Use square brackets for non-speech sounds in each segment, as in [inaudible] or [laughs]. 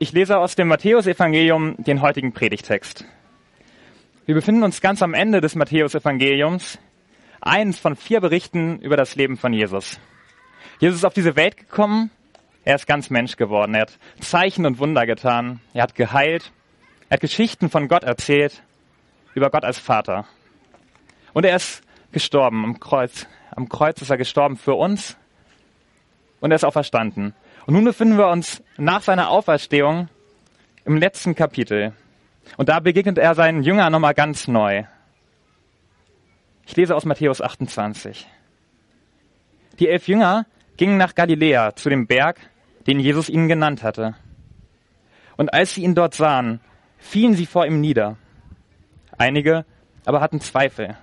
Ich lese aus dem Matthäusevangelium den heutigen Predigtext. Wir befinden uns ganz am Ende des Matthäusevangeliums, eins von vier Berichten über das Leben von Jesus. Jesus ist auf diese Welt gekommen, er ist ganz Mensch geworden, er hat Zeichen und Wunder getan, er hat geheilt, er hat Geschichten von Gott erzählt, über Gott als Vater. Und er ist gestorben am Kreuz. Am Kreuz ist er gestorben für uns und er ist auferstanden. Und nun befinden wir uns nach seiner Auferstehung im letzten Kapitel. Und da begegnet er seinen Jüngern nochmal ganz neu. Ich lese aus Matthäus 28. Die elf Jünger gingen nach Galiläa zu dem Berg, den Jesus ihnen genannt hatte. Und als sie ihn dort sahen, fielen sie vor ihm nieder. Einige aber hatten Zweifel.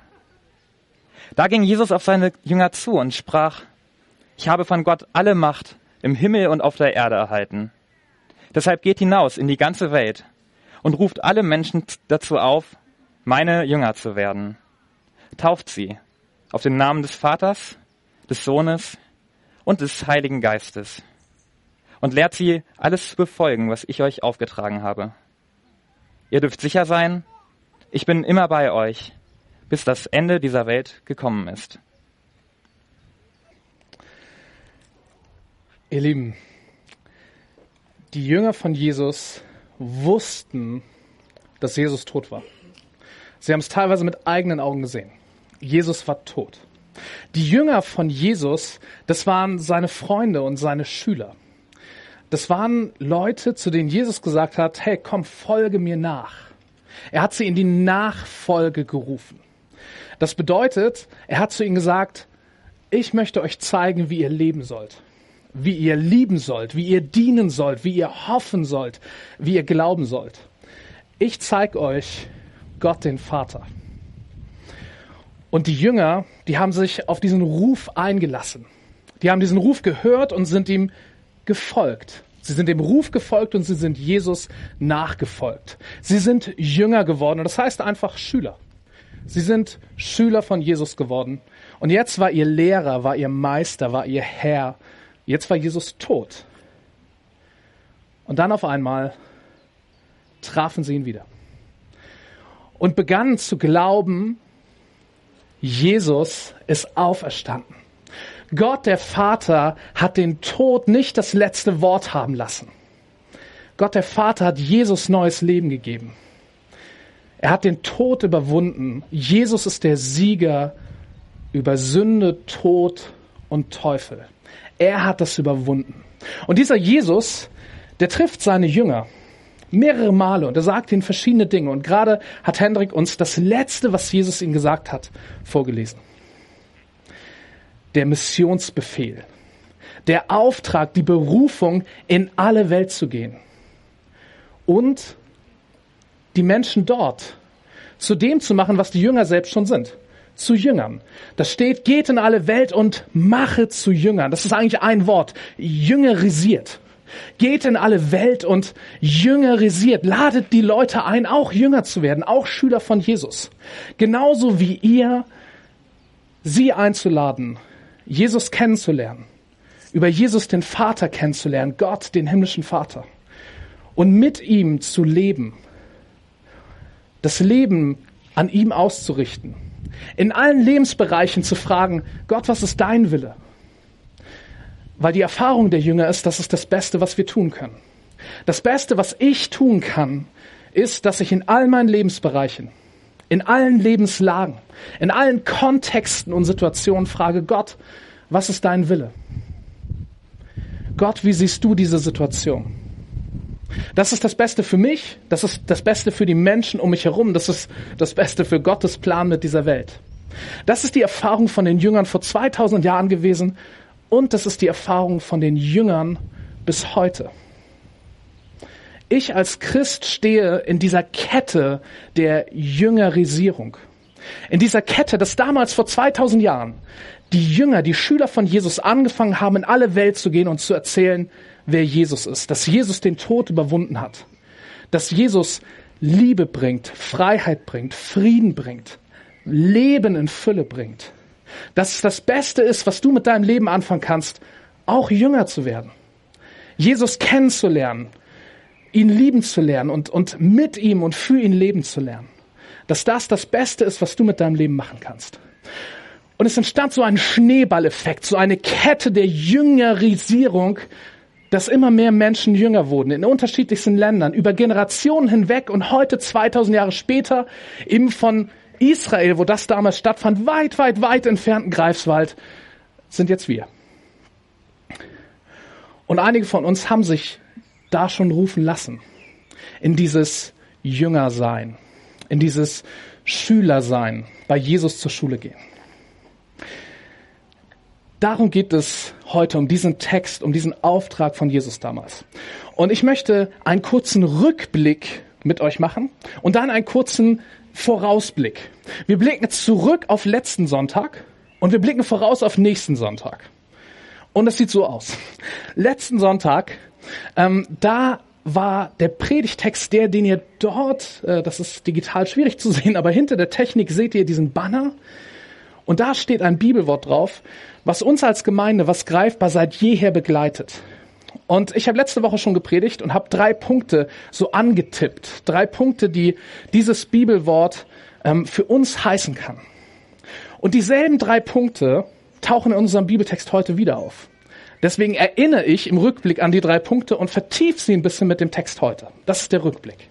Da ging Jesus auf seine Jünger zu und sprach, ich habe von Gott alle Macht im Himmel und auf der Erde erhalten. Deshalb geht hinaus in die ganze Welt und ruft alle Menschen dazu auf, meine Jünger zu werden. Tauft sie auf den Namen des Vaters, des Sohnes und des Heiligen Geistes und lehrt sie, alles zu befolgen, was ich euch aufgetragen habe. Ihr dürft sicher sein, ich bin immer bei euch, bis das Ende dieser Welt gekommen ist. Ihr Lieben, die Jünger von Jesus wussten, dass Jesus tot war. Sie haben es teilweise mit eigenen Augen gesehen. Jesus war tot. Die Jünger von Jesus, das waren seine Freunde und seine Schüler. Das waren Leute, zu denen Jesus gesagt hat, hey, komm, folge mir nach. Er hat sie in die Nachfolge gerufen. Das bedeutet, er hat zu ihnen gesagt, ich möchte euch zeigen, wie ihr leben sollt wie ihr lieben sollt, wie ihr dienen sollt, wie ihr hoffen sollt, wie ihr glauben sollt. Ich zeige euch Gott den Vater. Und die Jünger, die haben sich auf diesen Ruf eingelassen. Die haben diesen Ruf gehört und sind ihm gefolgt. Sie sind dem Ruf gefolgt und sie sind Jesus nachgefolgt. Sie sind Jünger geworden und das heißt einfach Schüler. Sie sind Schüler von Jesus geworden. Und jetzt war ihr Lehrer, war ihr Meister, war ihr Herr, Jetzt war Jesus tot. Und dann auf einmal trafen sie ihn wieder und begannen zu glauben, Jesus ist auferstanden. Gott der Vater hat den Tod nicht das letzte Wort haben lassen. Gott der Vater hat Jesus neues Leben gegeben. Er hat den Tod überwunden. Jesus ist der Sieger über Sünde, Tod und Teufel. Er hat das überwunden. Und dieser Jesus, der trifft seine Jünger mehrere Male und er sagt ihnen verschiedene Dinge. Und gerade hat Hendrik uns das Letzte, was Jesus ihnen gesagt hat, vorgelesen. Der Missionsbefehl, der Auftrag, die Berufung, in alle Welt zu gehen. Und die Menschen dort zu dem zu machen, was die Jünger selbst schon sind zu Jüngern. Das steht, geht in alle Welt und mache zu Jüngern. Das ist eigentlich ein Wort. Jüngerisiert. Geht in alle Welt und jüngerisiert. Ladet die Leute ein, auch Jünger zu werden, auch Schüler von Jesus. Genauso wie ihr sie einzuladen, Jesus kennenzulernen, über Jesus den Vater kennenzulernen, Gott, den himmlischen Vater. Und mit ihm zu leben. Das Leben an ihm auszurichten in allen Lebensbereichen zu fragen, Gott, was ist dein Wille? Weil die Erfahrung der Jünger ist, das ist das Beste, was wir tun können. Das Beste, was ich tun kann, ist, dass ich in all meinen Lebensbereichen, in allen Lebenslagen, in allen Kontexten und Situationen frage, Gott, was ist dein Wille? Gott, wie siehst du diese Situation? Das ist das Beste für mich, das ist das Beste für die Menschen um mich herum, das ist das Beste für Gottes Plan mit dieser Welt. Das ist die Erfahrung von den Jüngern vor 2000 Jahren gewesen und das ist die Erfahrung von den Jüngern bis heute. Ich als Christ stehe in dieser Kette der Jüngerisierung. In dieser Kette, dass damals vor 2000 Jahren die Jünger, die Schüler von Jesus angefangen haben, in alle Welt zu gehen und zu erzählen, wer Jesus ist, dass Jesus den Tod überwunden hat, dass Jesus Liebe bringt, Freiheit bringt, Frieden bringt, Leben in Fülle bringt, dass es das Beste ist, was du mit deinem Leben anfangen kannst, auch Jünger zu werden, Jesus kennenzulernen, ihn lieben zu lernen und, und mit ihm und für ihn leben zu lernen. Dass das das Beste ist, was du mit deinem Leben machen kannst. Und es entstand so ein Schneeballeffekt, so eine Kette der Jüngerisierung, dass immer mehr Menschen jünger wurden in unterschiedlichsten Ländern, über Generationen hinweg und heute 2000 Jahre später eben von Israel, wo das damals stattfand, weit, weit, weit entfernten Greifswald, sind jetzt wir. Und einige von uns haben sich da schon rufen lassen, in dieses Jüngersein, in dieses Schülersein, bei Jesus zur Schule gehen. Darum geht es heute, um diesen Text, um diesen Auftrag von Jesus damals. Und ich möchte einen kurzen Rückblick mit euch machen und dann einen kurzen Vorausblick. Wir blicken zurück auf letzten Sonntag und wir blicken voraus auf nächsten Sonntag. Und es sieht so aus. Letzten Sonntag, ähm, da war der Predigtext der, den ihr dort, äh, das ist digital schwierig zu sehen, aber hinter der Technik seht ihr diesen Banner. Und da steht ein Bibelwort drauf, was uns als Gemeinde, was greifbar seit jeher begleitet. Und ich habe letzte Woche schon gepredigt und habe drei Punkte so angetippt. Drei Punkte, die dieses Bibelwort ähm, für uns heißen kann. Und dieselben drei Punkte tauchen in unserem Bibeltext heute wieder auf. Deswegen erinnere ich im Rückblick an die drei Punkte und vertiefe sie ein bisschen mit dem Text heute. Das ist der Rückblick.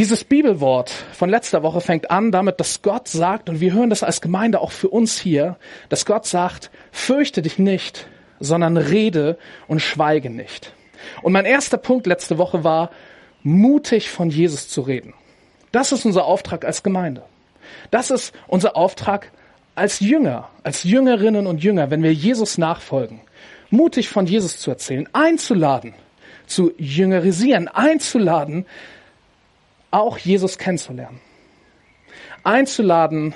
Dieses Bibelwort von letzter Woche fängt an damit, dass Gott sagt, und wir hören das als Gemeinde auch für uns hier, dass Gott sagt, fürchte dich nicht, sondern rede und schweige nicht. Und mein erster Punkt letzte Woche war, mutig von Jesus zu reden. Das ist unser Auftrag als Gemeinde. Das ist unser Auftrag als Jünger, als Jüngerinnen und Jünger, wenn wir Jesus nachfolgen. Mutig von Jesus zu erzählen, einzuladen, zu jüngerisieren, einzuladen, auch Jesus kennenzulernen. Einzuladen,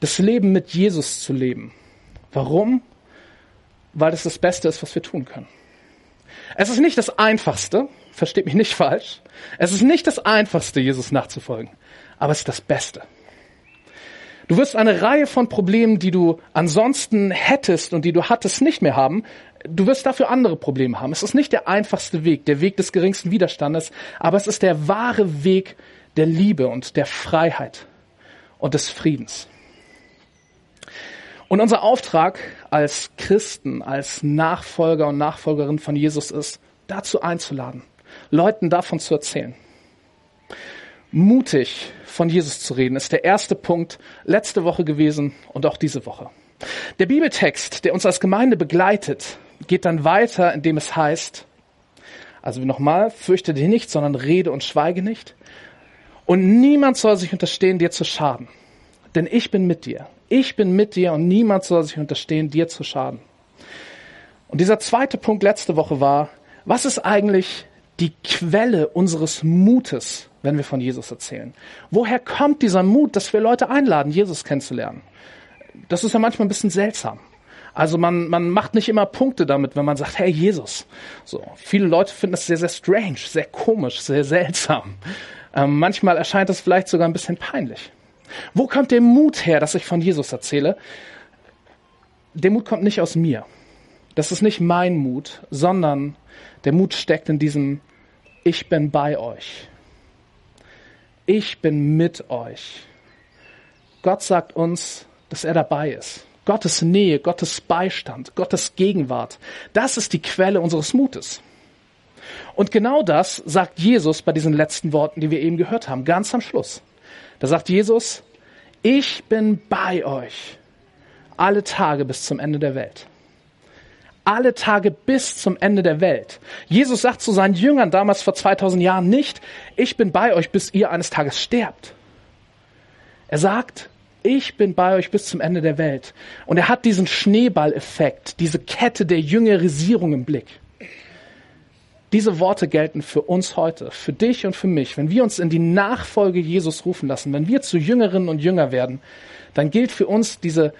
das Leben mit Jesus zu leben. Warum? Weil das das Beste ist, was wir tun können. Es ist nicht das Einfachste, versteht mich nicht falsch. Es ist nicht das Einfachste, Jesus nachzufolgen, aber es ist das Beste. Du wirst eine Reihe von Problemen, die du ansonsten hättest und die du hattest, nicht mehr haben. Du wirst dafür andere Probleme haben. Es ist nicht der einfachste Weg, der Weg des geringsten Widerstandes, aber es ist der wahre Weg der Liebe und der Freiheit und des Friedens. Und unser Auftrag als Christen, als Nachfolger und Nachfolgerin von Jesus ist, dazu einzuladen, Leuten davon zu erzählen mutig von Jesus zu reden, ist der erste Punkt letzte Woche gewesen und auch diese Woche. Der Bibeltext, der uns als Gemeinde begleitet, geht dann weiter, indem es heißt, also nochmal, fürchte dich nicht, sondern rede und schweige nicht. Und niemand soll sich unterstehen, dir zu schaden. Denn ich bin mit dir. Ich bin mit dir und niemand soll sich unterstehen, dir zu schaden. Und dieser zweite Punkt letzte Woche war, was ist eigentlich die Quelle unseres Mutes, wenn wir von Jesus erzählen. Woher kommt dieser Mut, dass wir Leute einladen, Jesus kennenzulernen? Das ist ja manchmal ein bisschen seltsam. Also man, man macht nicht immer Punkte damit, wenn man sagt, hey Jesus. So, viele Leute finden das sehr, sehr strange, sehr komisch, sehr seltsam. Ähm, manchmal erscheint es vielleicht sogar ein bisschen peinlich. Wo kommt der Mut her, dass ich von Jesus erzähle? Der Mut kommt nicht aus mir. Das ist nicht mein Mut, sondern der Mut steckt in diesem Ich bin bei euch ich bin mit euch. Gott sagt uns, dass er dabei ist. Gottes Nähe, Gottes Beistand, Gottes Gegenwart, das ist die Quelle unseres Mutes. Und genau das sagt Jesus bei diesen letzten Worten, die wir eben gehört haben, ganz am Schluss. Da sagt Jesus, ich bin bei euch alle Tage bis zum Ende der Welt alle Tage bis zum Ende der Welt. Jesus sagt zu seinen Jüngern damals vor 2000 Jahren nicht, ich bin bei euch, bis ihr eines Tages sterbt. Er sagt, ich bin bei euch bis zum Ende der Welt. Und er hat diesen Schneeballeffekt, diese Kette der Jüngerisierung im Blick. Diese Worte gelten für uns heute, für dich und für mich. Wenn wir uns in die Nachfolge Jesus rufen lassen, wenn wir zu Jüngerinnen und Jünger werden, dann gilt für uns diese,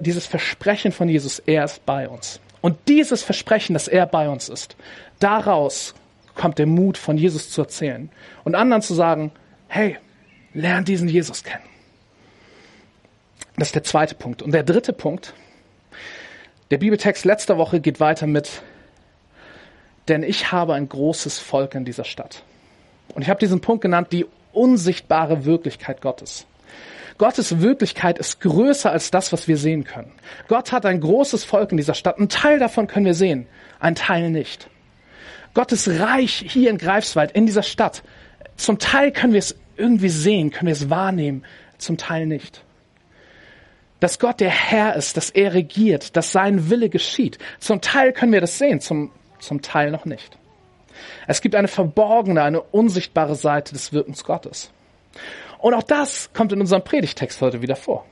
dieses Versprechen von Jesus, er ist bei uns. Und dieses Versprechen, dass er bei uns ist, daraus kommt der Mut, von Jesus zu erzählen und anderen zu sagen, hey, lern diesen Jesus kennen. Das ist der zweite Punkt. Und der dritte Punkt, der Bibeltext letzter Woche geht weiter mit, denn ich habe ein großes Volk in dieser Stadt. Und ich habe diesen Punkt genannt, die unsichtbare Wirklichkeit Gottes. Gottes Wirklichkeit ist größer als das, was wir sehen können. Gott hat ein großes Volk in dieser Stadt. Ein Teil davon können wir sehen, ein Teil nicht. Gottes Reich hier in Greifswald, in dieser Stadt. Zum Teil können wir es irgendwie sehen, können wir es wahrnehmen, zum Teil nicht. Dass Gott der Herr ist, dass er regiert, dass sein Wille geschieht. Zum Teil können wir das sehen, zum, zum Teil noch nicht. Es gibt eine verborgene, eine unsichtbare Seite des Wirkens Gottes. Und auch das kommt in unserem Predigtext heute wieder vor.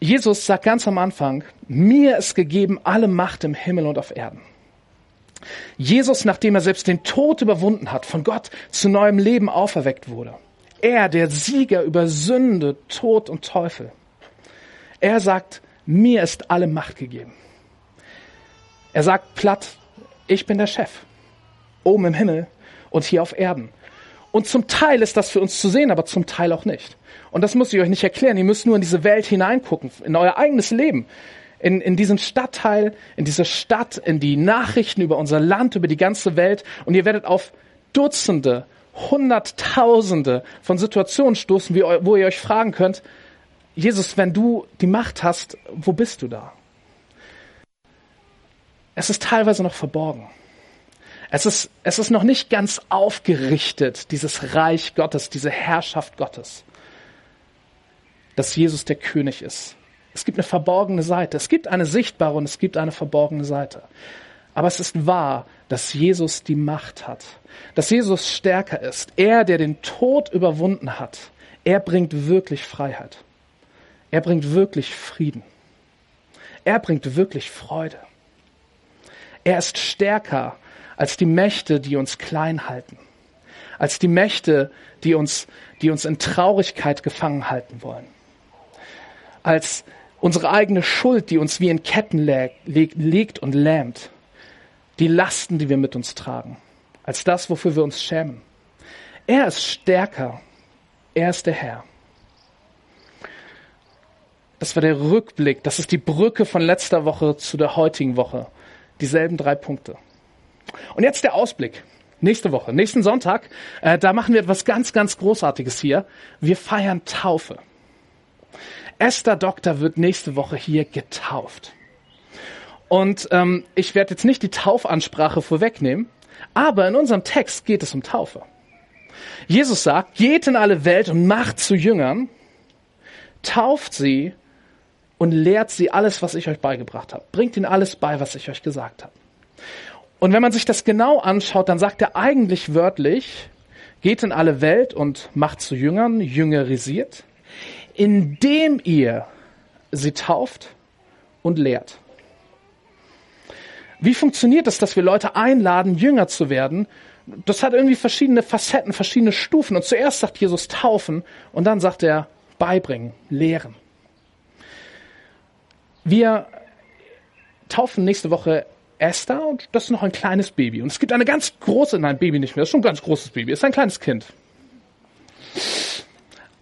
Jesus sagt ganz am Anfang, mir ist gegeben alle Macht im Himmel und auf Erden. Jesus, nachdem er selbst den Tod überwunden hat, von Gott zu neuem Leben auferweckt wurde. Er, der Sieger über Sünde, Tod und Teufel. Er sagt, mir ist alle Macht gegeben. Er sagt platt, ich bin der Chef. Oben im Himmel und hier auf Erden. Und zum Teil ist das für uns zu sehen, aber zum Teil auch nicht. Und das muss ich euch nicht erklären. Ihr müsst nur in diese Welt hineingucken, in euer eigenes Leben in, in diesen Stadtteil, in diese Stadt, in die Nachrichten über unser Land, über die ganze Welt und ihr werdet auf Dutzende, Hunderttausende von Situationen stoßen, wo ihr euch fragen könnt, Jesus, wenn du die Macht hast, wo bist du da? Es ist teilweise noch verborgen. Es ist, es ist noch nicht ganz aufgerichtet, dieses Reich Gottes, diese Herrschaft Gottes, dass Jesus der König ist. Es gibt eine verborgene Seite. Es gibt eine sichtbare und es gibt eine verborgene Seite. Aber es ist wahr, dass Jesus die Macht hat, dass Jesus stärker ist. Er, der den Tod überwunden hat, er bringt wirklich Freiheit. Er bringt wirklich Frieden. Er bringt wirklich Freude. Er ist stärker als die Mächte, die uns klein halten, als die Mächte, die uns, die uns in Traurigkeit gefangen halten wollen, als unsere eigene Schuld, die uns wie in Ketten legt und lähmt, die Lasten, die wir mit uns tragen, als das, wofür wir uns schämen. Er ist stärker. Er ist der Herr. Das war der Rückblick. Das ist die Brücke von letzter Woche zu der heutigen Woche. Dieselben drei Punkte. Und jetzt der Ausblick. Nächste Woche, nächsten Sonntag, äh, da machen wir etwas ganz, ganz Großartiges hier. Wir feiern Taufe. Esther Doktor wird nächste Woche hier getauft. Und ähm, ich werde jetzt nicht die Taufansprache vorwegnehmen, aber in unserem Text geht es um Taufe. Jesus sagt, geht in alle Welt und macht zu Jüngern, tauft sie und lehrt sie alles, was ich euch beigebracht habe. Bringt ihnen alles bei, was ich euch gesagt habe. Und wenn man sich das genau anschaut, dann sagt er eigentlich wörtlich, geht in alle Welt und macht zu Jüngern, jüngerisiert indem ihr sie tauft und lehrt. Wie funktioniert es, dass wir Leute einladen, Jünger zu werden? Das hat irgendwie verschiedene Facetten, verschiedene Stufen. Und zuerst sagt Jesus taufen und dann sagt er beibringen, lehren. Wir taufen nächste Woche Esther und das ist noch ein kleines Baby. Und es gibt eine ganz große, nein, Baby nicht mehr, das ist schon ein ganz großes Baby, ist ein kleines Kind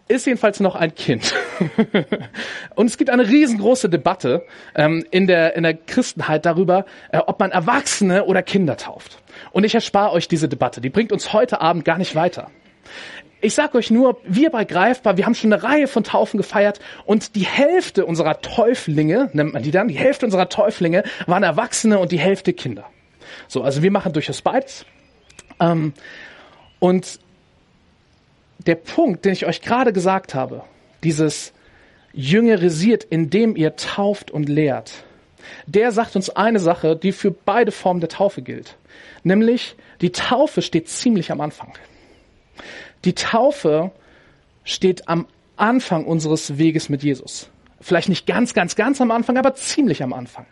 ist jedenfalls noch ein Kind. [laughs] und es gibt eine riesengroße Debatte ähm, in, der, in der Christenheit darüber, äh, ob man Erwachsene oder Kinder tauft. Und ich erspare euch diese Debatte. Die bringt uns heute Abend gar nicht weiter. Ich sage euch nur, wir bei Greifbar, wir haben schon eine Reihe von Taufen gefeiert und die Hälfte unserer Täuflinge, nennt man die dann, die Hälfte unserer Täuflinge waren Erwachsene und die Hälfte Kinder. So, also wir machen durchaus beides. Ähm, und der Punkt, den ich euch gerade gesagt habe, dieses jüngerisiert, indem ihr tauft und lehrt, der sagt uns eine Sache, die für beide Formen der Taufe gilt. Nämlich, die Taufe steht ziemlich am Anfang. Die Taufe steht am Anfang unseres Weges mit Jesus. Vielleicht nicht ganz, ganz, ganz am Anfang, aber ziemlich am Anfang.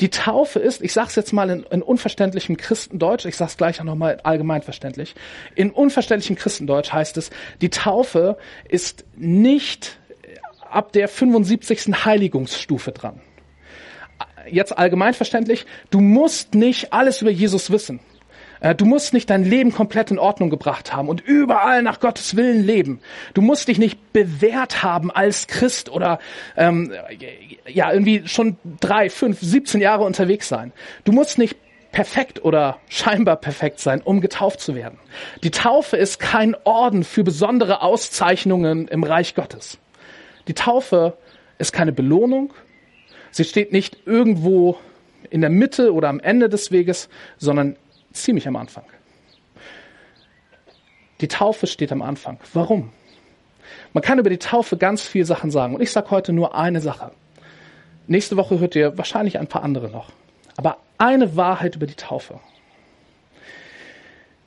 Die Taufe ist, ich sage es jetzt mal in, in unverständlichem Christendeutsch, ich sage es gleich auch nochmal allgemein verständlich. In unverständlichem Christendeutsch heißt es, die Taufe ist nicht ab der 75. Heiligungsstufe dran. Jetzt allgemein verständlich, du musst nicht alles über Jesus wissen. Äh, du musst nicht dein Leben komplett in Ordnung gebracht haben und überall nach Gottes Willen leben. Du musst dich nicht bewährt haben als Christ oder ähm, ja irgendwie schon drei, fünf, 17 Jahre unterwegs sein. Du musst nicht perfekt oder scheinbar perfekt sein, um getauft zu werden. Die Taufe ist kein Orden für besondere Auszeichnungen im Reich Gottes. Die Taufe ist keine Belohnung. Sie steht nicht irgendwo in der Mitte oder am Ende des Weges, sondern ziemlich am Anfang. Die Taufe steht am Anfang. Warum? Man kann über die Taufe ganz viele Sachen sagen. Und ich sage heute nur eine Sache. Nächste Woche hört ihr wahrscheinlich ein paar andere noch. Aber eine Wahrheit über die Taufe.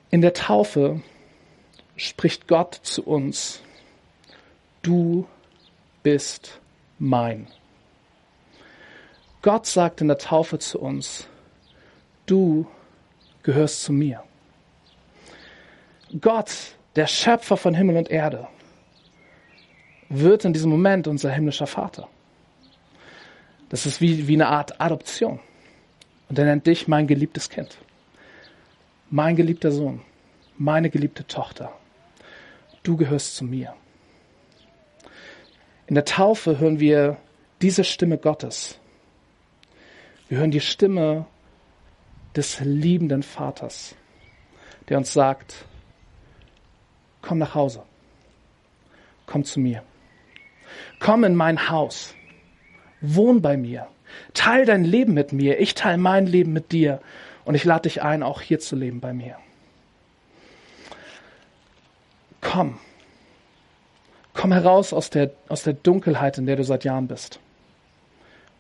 In der Taufe spricht Gott zu uns, du bist mein. Gott sagt in der Taufe zu uns, du gehörst zu mir. Gott, der Schöpfer von Himmel und Erde, wird in diesem Moment unser himmlischer Vater. Das ist wie, wie eine Art Adoption. Und er nennt dich mein geliebtes Kind. Mein geliebter Sohn. Meine geliebte Tochter. Du gehörst zu mir. In der Taufe hören wir diese Stimme Gottes. Wir hören die Stimme des liebenden Vaters, der uns sagt, komm nach Hause, komm zu mir, komm in mein Haus, wohn bei mir, teil dein Leben mit mir, ich teile mein Leben mit dir. Und ich lade dich ein, auch hier zu leben bei mir. Komm, komm heraus aus der, aus der Dunkelheit, in der du seit Jahren bist.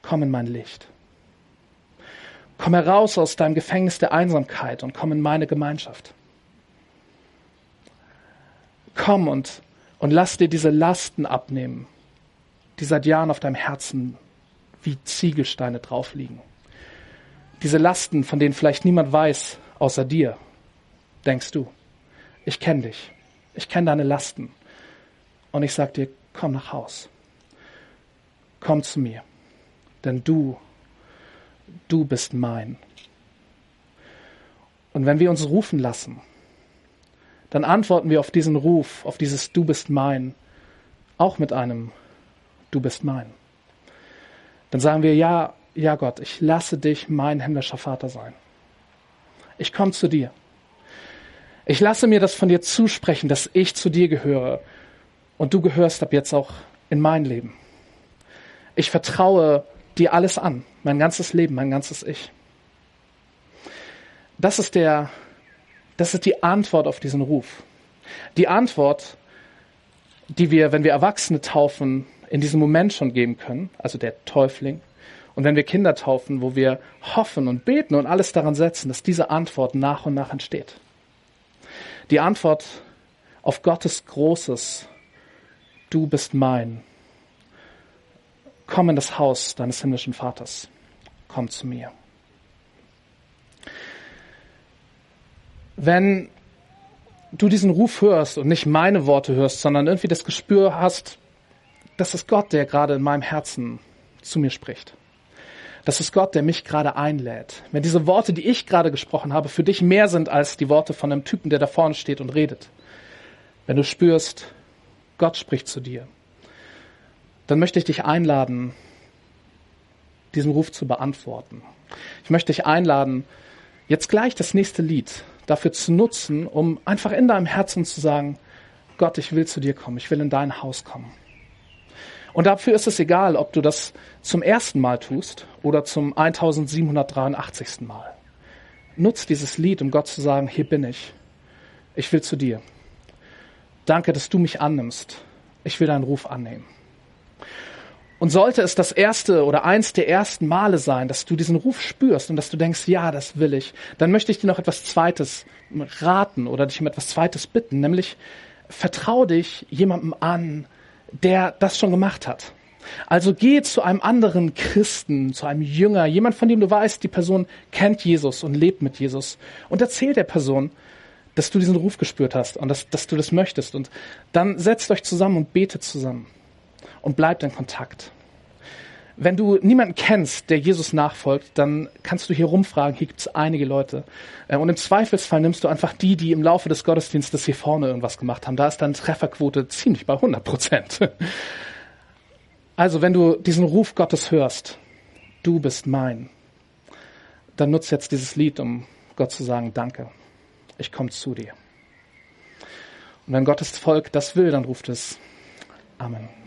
Komm in mein Licht. Komm heraus aus deinem Gefängnis der Einsamkeit und komm in meine Gemeinschaft. Komm und, und lass dir diese Lasten abnehmen, die seit Jahren auf deinem Herzen wie Ziegelsteine drauf liegen. Diese Lasten, von denen vielleicht niemand weiß, außer dir, denkst du. Ich kenne dich. Ich kenne deine Lasten. Und ich sag dir, komm nach Haus. Komm zu mir. Denn du, du bist mein. Und wenn wir uns rufen lassen, dann antworten wir auf diesen Ruf, auf dieses Du bist mein, auch mit einem Du bist mein. Dann sagen wir, ja, ja Gott, ich lasse dich mein himmlischer Vater sein. Ich komme zu dir. Ich lasse mir das von dir zusprechen, dass ich zu dir gehöre und du gehörst ab jetzt auch in mein Leben. Ich vertraue dir alles an, mein ganzes Leben, mein ganzes Ich. Das ist der das ist die Antwort auf diesen Ruf. Die Antwort, die wir, wenn wir Erwachsene taufen, in diesem Moment schon geben können, also der Täufling. Und wenn wir Kinder taufen, wo wir hoffen und beten und alles daran setzen, dass diese Antwort nach und nach entsteht. Die Antwort auf Gottes großes, du bist mein. Komm in das Haus deines himmlischen Vaters. Komm zu mir. wenn du diesen Ruf hörst und nicht meine Worte hörst, sondern irgendwie das Gespür hast, das ist Gott, der gerade in meinem Herzen zu mir spricht. Das ist Gott, der mich gerade einlädt. Wenn diese Worte, die ich gerade gesprochen habe, für dich mehr sind als die Worte von einem Typen, der da vorne steht und redet. Wenn du spürst, Gott spricht zu dir, dann möchte ich dich einladen, diesen Ruf zu beantworten. Ich möchte dich einladen, jetzt gleich das nächste Lied dafür zu nutzen, um einfach in deinem Herzen zu sagen, Gott, ich will zu dir kommen, ich will in dein Haus kommen. Und dafür ist es egal, ob du das zum ersten Mal tust oder zum 1783. Mal. Nutz dieses Lied, um Gott zu sagen, hier bin ich. Ich will zu dir. Danke, dass du mich annimmst. Ich will deinen Ruf annehmen. Und sollte es das erste oder eins der ersten Male sein, dass du diesen Ruf spürst und dass du denkst, ja, das will ich, dann möchte ich dir noch etwas Zweites raten oder dich um etwas Zweites bitten, nämlich vertrau dich jemandem an, der das schon gemacht hat. Also geh zu einem anderen Christen, zu einem Jünger, jemand, von dem du weißt, die Person kennt Jesus und lebt mit Jesus und erzähl der Person, dass du diesen Ruf gespürt hast und dass, dass du das möchtest. Und dann setzt euch zusammen und betet zusammen und bleibt in Kontakt. Wenn du niemanden kennst, der Jesus nachfolgt, dann kannst du hier rumfragen. Hier gibt es einige Leute. Äh, und im Zweifelsfall nimmst du einfach die, die im Laufe des Gottesdienstes hier vorne irgendwas gemacht haben. Da ist deine Trefferquote ziemlich bei 100 Prozent. [laughs] Also, wenn du diesen Ruf Gottes hörst, du bist mein, dann nutzt jetzt dieses Lied, um Gott zu sagen, danke, ich komme zu dir. Und wenn Gottes Volk das will, dann ruft es Amen.